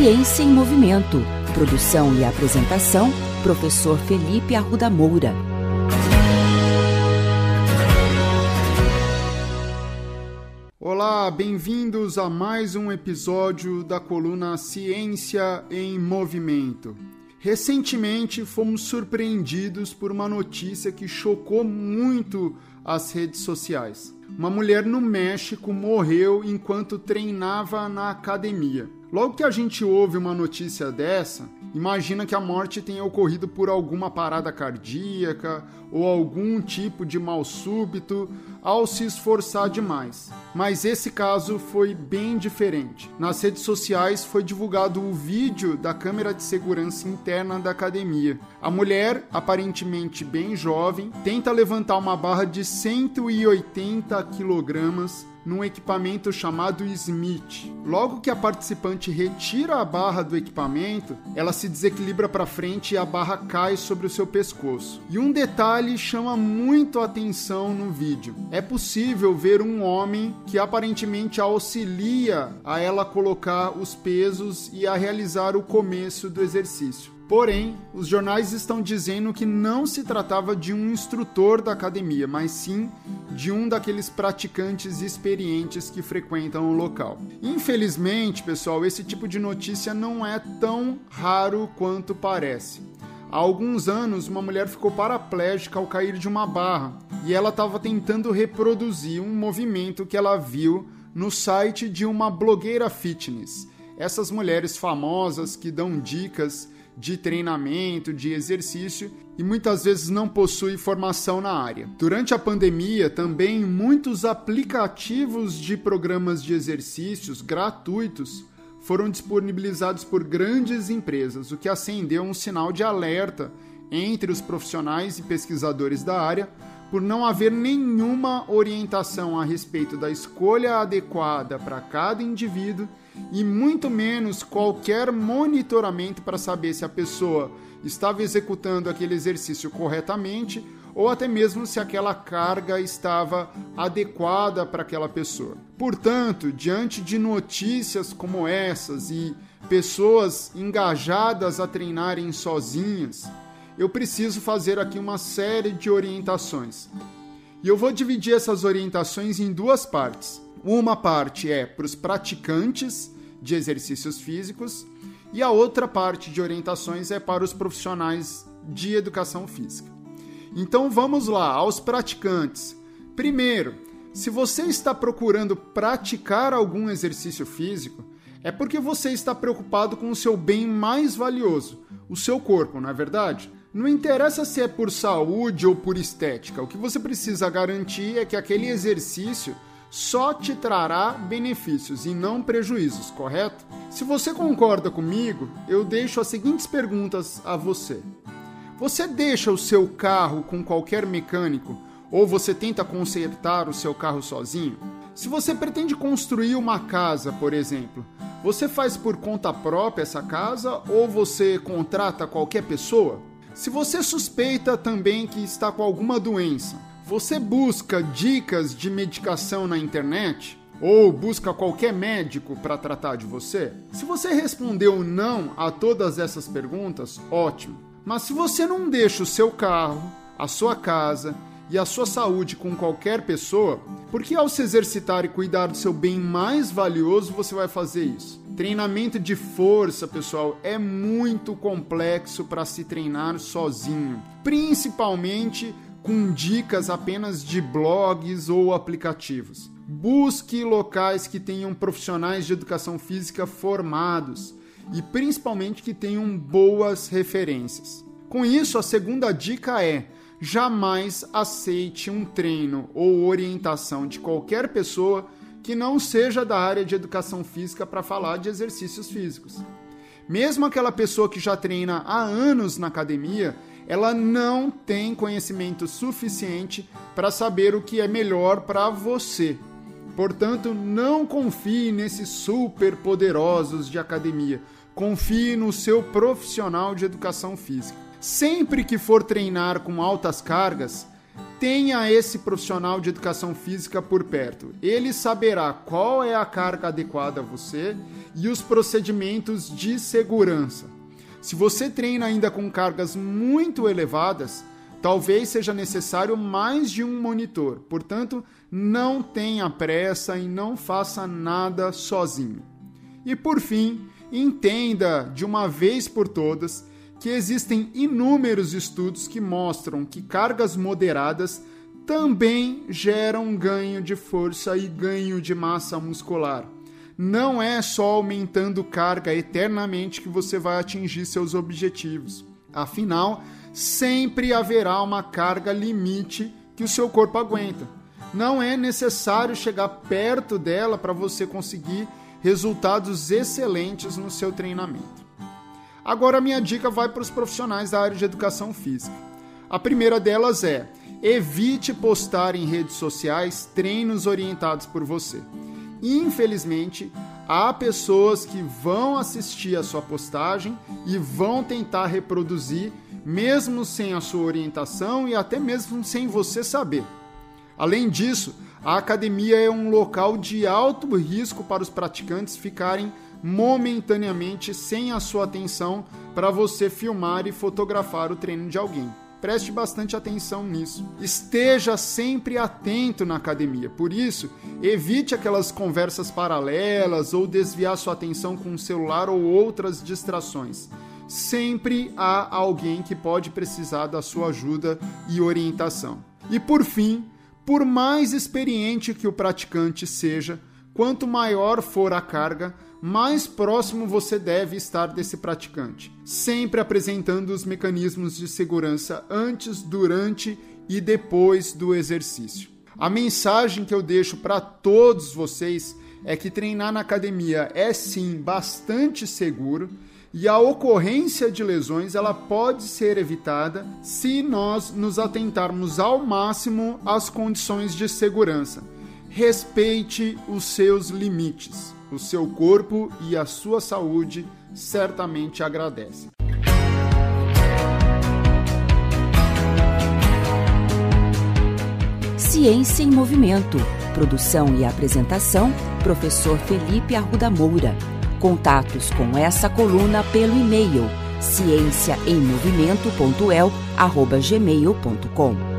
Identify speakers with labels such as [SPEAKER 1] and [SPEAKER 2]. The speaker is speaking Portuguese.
[SPEAKER 1] Ciência em Movimento. Produção e apresentação, professor Felipe Arruda Moura.
[SPEAKER 2] Olá, bem-vindos a mais um episódio da coluna Ciência em Movimento. Recentemente fomos surpreendidos por uma notícia que chocou muito as redes sociais. Uma mulher no México morreu enquanto treinava na academia. Logo que a gente ouve uma notícia dessa, imagina que a morte tenha ocorrido por alguma parada cardíaca ou algum tipo de mal súbito ao se esforçar demais. Mas esse caso foi bem diferente. Nas redes sociais foi divulgado o vídeo da câmera de segurança interna da academia. A mulher, aparentemente bem jovem, tenta levantar uma barra de 180 quilogramas num equipamento chamado Smith. Logo que a participante retira a barra do equipamento, ela se desequilibra para frente e a barra cai sobre o seu pescoço. E um detalhe chama muito a atenção no vídeo. É possível ver um homem que aparentemente auxilia a ela colocar os pesos e a realizar o começo do exercício. Porém, os jornais estão dizendo que não se tratava de um instrutor da academia, mas sim de um daqueles praticantes experientes que frequentam o local. Infelizmente, pessoal, esse tipo de notícia não é tão raro quanto parece. Há alguns anos, uma mulher ficou paraplégica ao cair de uma barra e ela estava tentando reproduzir um movimento que ela viu no site de uma blogueira fitness. Essas mulheres famosas que dão dicas de treinamento, de exercício e muitas vezes não possui formação na área. Durante a pandemia, também muitos aplicativos de programas de exercícios gratuitos foram disponibilizados por grandes empresas, o que acendeu um sinal de alerta entre os profissionais e pesquisadores da área por não haver nenhuma orientação a respeito da escolha adequada para cada indivíduo e muito menos qualquer monitoramento para saber se a pessoa estava executando aquele exercício corretamente ou até mesmo se aquela carga estava adequada para aquela pessoa. Portanto, diante de notícias como essas e pessoas engajadas a treinarem sozinhas, eu preciso fazer aqui uma série de orientações. E eu vou dividir essas orientações em duas partes. Uma parte é para os praticantes de exercícios físicos e a outra parte de orientações é para os profissionais de educação física. Então vamos lá, aos praticantes. Primeiro, se você está procurando praticar algum exercício físico, é porque você está preocupado com o seu bem mais valioso, o seu corpo, não é verdade? Não interessa se é por saúde ou por estética, o que você precisa garantir é que aquele exercício só te trará benefícios e não prejuízos, correto? Se você concorda comigo, eu deixo as seguintes perguntas a você. Você deixa o seu carro com qualquer mecânico ou você tenta consertar o seu carro sozinho? Se você pretende construir uma casa, por exemplo, você faz por conta própria essa casa ou você contrata qualquer pessoa? Se você suspeita também que está com alguma doença, você busca dicas de medicação na internet? Ou busca qualquer médico para tratar de você? Se você respondeu não a todas essas perguntas, ótimo. Mas se você não deixa o seu carro, a sua casa e a sua saúde com qualquer pessoa, por que ao se exercitar e cuidar do seu bem mais valioso você vai fazer isso? Treinamento de força, pessoal, é muito complexo para se treinar sozinho, principalmente com dicas apenas de blogs ou aplicativos. Busque locais que tenham profissionais de educação física formados e principalmente que tenham boas referências. Com isso, a segunda dica é: jamais aceite um treino ou orientação de qualquer pessoa que não seja da área de educação física para falar de exercícios físicos. Mesmo aquela pessoa que já treina há anos na academia, ela não tem conhecimento suficiente para saber o que é melhor para você. Portanto, não confie nesses super poderosos de academia. Confie no seu profissional de educação física. Sempre que for treinar com altas cargas, tenha esse profissional de educação física por perto. Ele saberá qual é a carga adequada a você e os procedimentos de segurança. Se você treina ainda com cargas muito elevadas, talvez seja necessário mais de um monitor. Portanto, não tenha pressa e não faça nada sozinho. E por fim, entenda de uma vez por todas que existem inúmeros estudos que mostram que cargas moderadas também geram ganho de força e ganho de massa muscular. Não é só aumentando carga eternamente que você vai atingir seus objetivos. Afinal, sempre haverá uma carga limite que o seu corpo aguenta. Não é necessário chegar perto dela para você conseguir resultados excelentes no seu treinamento. Agora, minha dica vai para os profissionais da área de educação física. A primeira delas é: evite postar em redes sociais treinos orientados por você. Infelizmente, há pessoas que vão assistir a sua postagem e vão tentar reproduzir, mesmo sem a sua orientação e até mesmo sem você saber. Além disso, a academia é um local de alto risco para os praticantes ficarem momentaneamente sem a sua atenção para você filmar e fotografar o treino de alguém. Preste bastante atenção nisso. Esteja sempre atento na academia. Por isso, evite aquelas conversas paralelas ou desviar sua atenção com o celular ou outras distrações. Sempre há alguém que pode precisar da sua ajuda e orientação. E por fim, por mais experiente que o praticante seja, quanto maior for a carga, mais próximo você deve estar desse praticante, sempre apresentando os mecanismos de segurança antes, durante e depois do exercício. A mensagem que eu deixo para todos vocês é que treinar na academia é sim bastante seguro e a ocorrência de lesões ela pode ser evitada se nós nos atentarmos ao máximo às condições de segurança. Respeite os seus limites o seu corpo e a sua saúde certamente agradecem.
[SPEAKER 1] Ciência em Movimento. Produção e apresentação: Professor Felipe Arruda Moura. Contatos com essa coluna pelo e-mail ciênciaemmovimento.el@gmail.com.